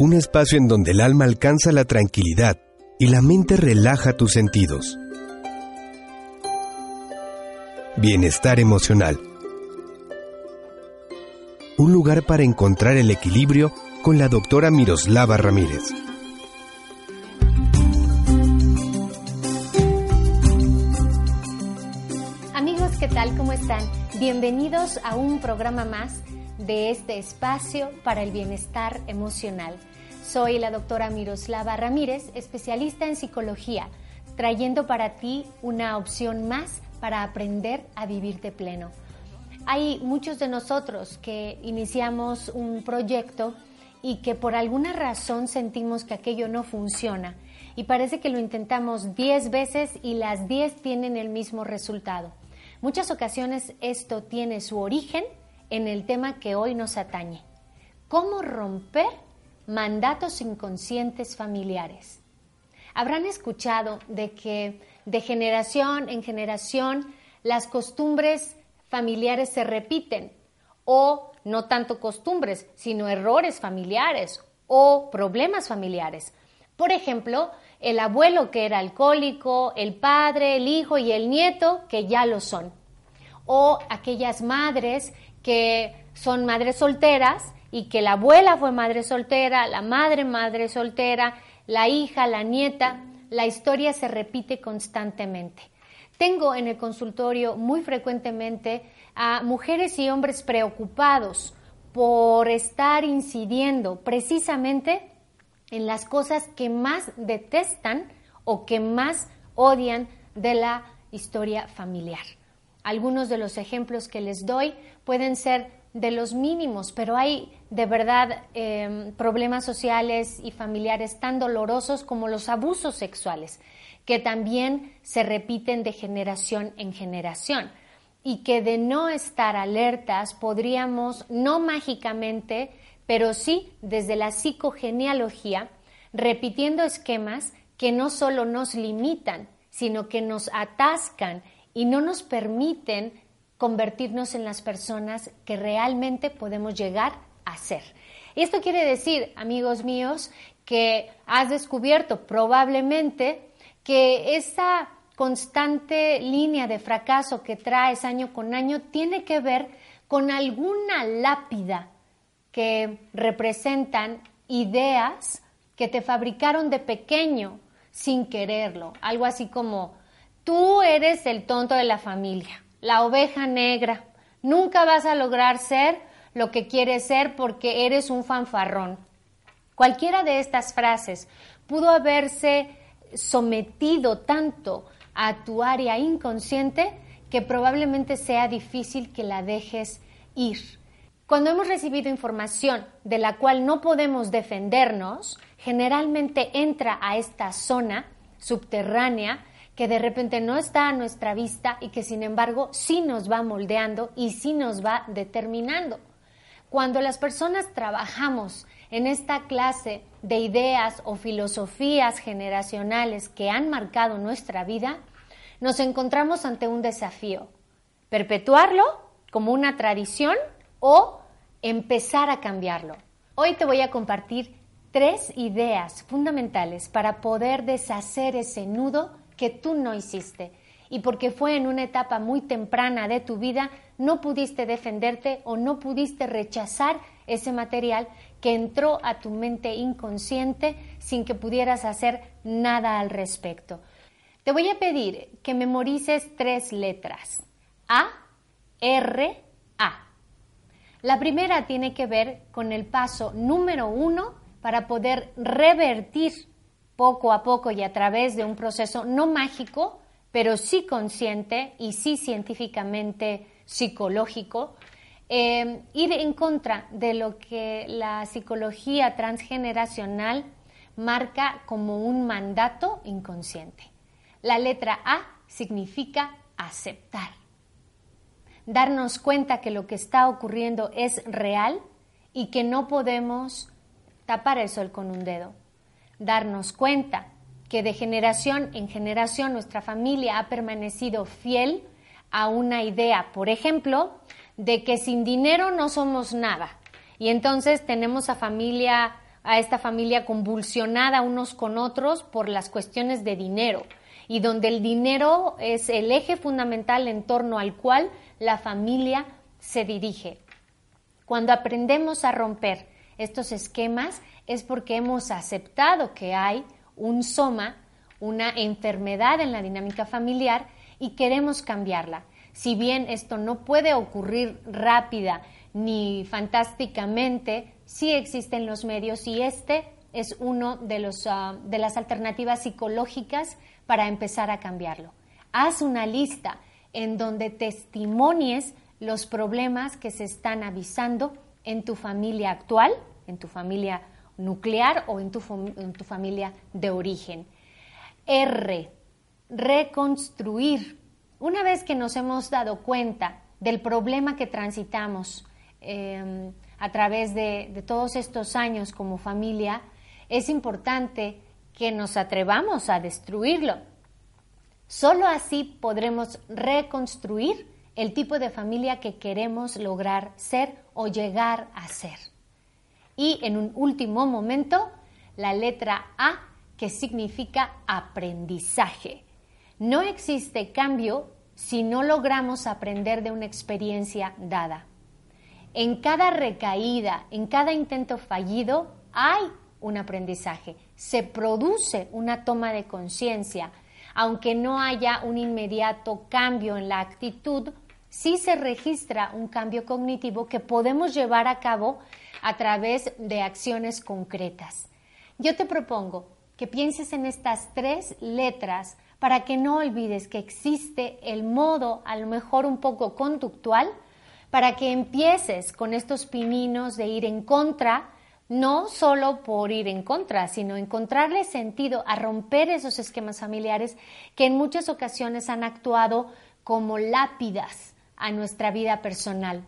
un espacio en donde el alma alcanza la tranquilidad y la mente relaja tus sentidos. Bienestar emocional. Un lugar para encontrar el equilibrio con la doctora Miroslava Ramírez. Amigos, ¿qué tal? ¿Cómo están? Bienvenidos a un programa más de este espacio para el bienestar emocional. Soy la doctora Miroslava Ramírez, especialista en psicología, trayendo para ti una opción más para aprender a vivir de pleno. Hay muchos de nosotros que iniciamos un proyecto y que por alguna razón sentimos que aquello no funciona y parece que lo intentamos 10 veces y las 10 tienen el mismo resultado. Muchas ocasiones esto tiene su origen en el tema que hoy nos atañe. ¿Cómo romper mandatos inconscientes familiares? Habrán escuchado de que de generación en generación las costumbres familiares se repiten o no tanto costumbres, sino errores familiares o problemas familiares. Por ejemplo, el abuelo que era alcohólico, el padre, el hijo y el nieto que ya lo son. O aquellas madres que son madres solteras y que la abuela fue madre soltera, la madre madre soltera, la hija, la nieta, la historia se repite constantemente. Tengo en el consultorio muy frecuentemente a mujeres y hombres preocupados por estar incidiendo precisamente en las cosas que más detestan o que más odian de la historia familiar. Algunos de los ejemplos que les doy pueden ser de los mínimos, pero hay de verdad em, problemas sociales y familiares tan dolorosos como los abusos sexuales, que también se repiten de generación en generación. Y que de no estar alertas podríamos, no mágicamente, pero sí desde la psicogenealogía, repitiendo esquemas que no solo nos limitan, sino que nos atascan y no nos permiten convertirnos en las personas que realmente podemos llegar a ser. Esto quiere decir, amigos míos, que has descubierto probablemente que esa constante línea de fracaso que traes año con año tiene que ver con alguna lápida que representan ideas que te fabricaron de pequeño sin quererlo. Algo así como Tú eres el tonto de la familia, la oveja negra. Nunca vas a lograr ser lo que quieres ser porque eres un fanfarrón. Cualquiera de estas frases pudo haberse sometido tanto a tu área inconsciente que probablemente sea difícil que la dejes ir. Cuando hemos recibido información de la cual no podemos defendernos, generalmente entra a esta zona subterránea que de repente no está a nuestra vista y que sin embargo sí nos va moldeando y sí nos va determinando. Cuando las personas trabajamos en esta clase de ideas o filosofías generacionales que han marcado nuestra vida, nos encontramos ante un desafío. Perpetuarlo como una tradición o empezar a cambiarlo. Hoy te voy a compartir tres ideas fundamentales para poder deshacer ese nudo que tú no hiciste y porque fue en una etapa muy temprana de tu vida, no pudiste defenderte o no pudiste rechazar ese material que entró a tu mente inconsciente sin que pudieras hacer nada al respecto. Te voy a pedir que memorices tres letras. A, R, A. La primera tiene que ver con el paso número uno para poder revertir poco a poco y a través de un proceso no mágico, pero sí consciente y sí científicamente psicológico, eh, ir en contra de lo que la psicología transgeneracional marca como un mandato inconsciente. La letra A significa aceptar. Darnos cuenta que lo que está ocurriendo es real y que no podemos tapar el sol con un dedo darnos cuenta que de generación en generación nuestra familia ha permanecido fiel a una idea, por ejemplo, de que sin dinero no somos nada. Y entonces tenemos a familia a esta familia convulsionada unos con otros por las cuestiones de dinero y donde el dinero es el eje fundamental en torno al cual la familia se dirige. Cuando aprendemos a romper estos esquemas es porque hemos aceptado que hay un soma, una enfermedad en la dinámica familiar y queremos cambiarla. Si bien esto no puede ocurrir rápida ni fantásticamente, sí existen los medios y este es uno de, los, ah, de las alternativas psicológicas para empezar a cambiarlo. Haz una lista en donde testimonies los problemas que se están avisando en tu familia actual, en tu familia nuclear o en tu, en tu familia de origen. R, reconstruir. Una vez que nos hemos dado cuenta del problema que transitamos em, a través de, de todos estos años como familia, es importante que nos atrevamos a destruirlo. Solo así podremos reconstruir el tipo de familia que queremos lograr ser o llegar a ser. Y en un último momento, la letra A, que significa aprendizaje. No existe cambio si no logramos aprender de una experiencia dada. En cada recaída, en cada intento fallido, hay un aprendizaje, se produce una toma de conciencia, aunque no haya un inmediato cambio en la actitud, sí se registra un cambio cognitivo que podemos llevar a cabo a través de acciones concretas. Yo te propongo que pienses en estas tres letras para que no olvides que existe el modo, a lo mejor un poco conductual, para que empieces con estos pininos de ir en contra, no solo por ir en contra, sino encontrarle sentido a romper esos esquemas familiares que en muchas ocasiones han actuado como lápidas a nuestra vida personal.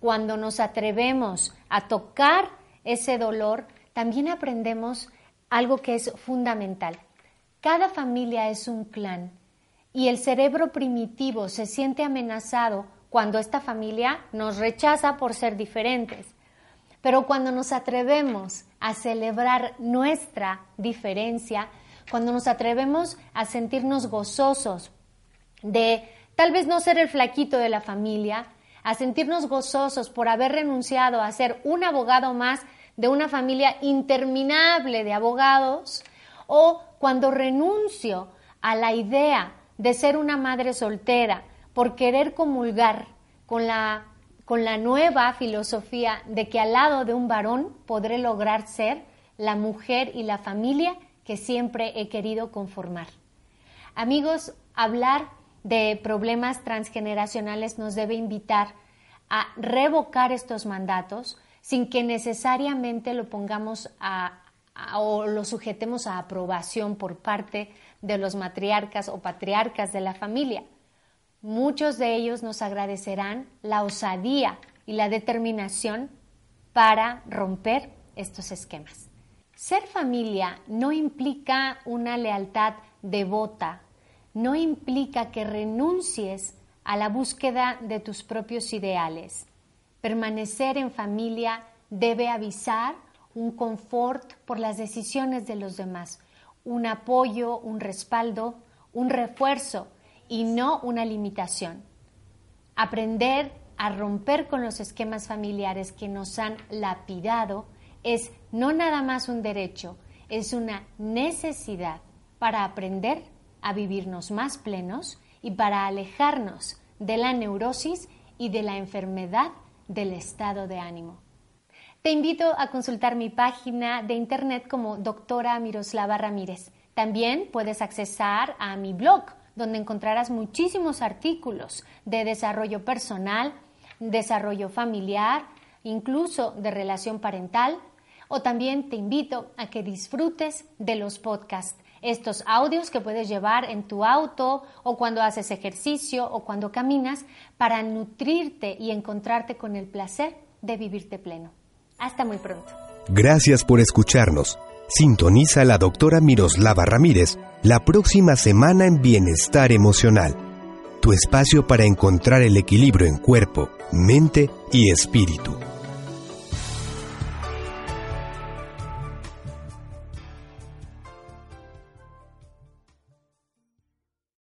Cuando nos atrevemos a tocar ese dolor, también aprendemos algo que es fundamental. Cada familia es un clan y el cerebro primitivo se siente amenazado cuando esta familia nos rechaza por ser diferentes. Pero cuando nos atrevemos a celebrar nuestra diferencia, cuando nos atrevemos a sentirnos gozosos de tal vez no ser el flaquito de la familia, a sentirnos gozosos por haber renunciado a ser un abogado más de una familia interminable de abogados, o cuando renuncio a la idea de ser una madre soltera por querer comulgar con la con la nueva filosofía de que al lado de un varón podré lograr ser la mujer y la familia que siempre he querido conformar. Amigos, hablar de problemas transgeneracionales nos debe invitar a revocar estos mandatos sin que necesariamente lo pongamos a, o lo sujetemos a aprobación por parte de los matriarcas o patriarcas de la familia. Muchos de ellos nos agradecerán la osadía y la determinación para romper estos esquemas. Ser familia no implica una lealtad devota, no implica que renuncies a la búsqueda de tus propios ideales. Permanecer en familia debe avisar un confort por las decisiones de los demás, un apoyo, un respaldo, un refuerzo y no una limitación. Aprender a romper con los esquemas familiares que nos han lapidado es no nada más un derecho, es una necesidad para aprender a vivirnos más plenos y para alejarnos de la neurosis y de la enfermedad del estado de ánimo. Te invito a consultar mi página de internet como doctora Miroslava Ramírez. También puedes accesar a mi blog donde encontrarás muchísimos artículos de desarrollo personal, desarrollo familiar, incluso de relación parental. O también te invito a que disfrutes de los podcasts, estos audios que puedes llevar en tu auto o cuando haces ejercicio o cuando caminas para nutrirte y encontrarte con el placer de vivirte pleno. Hasta muy pronto. Gracias por escucharnos. Sintoniza a la doctora Miroslava Ramírez la próxima semana en Bienestar Emocional, tu espacio para encontrar el equilibrio en cuerpo, mente y espíritu.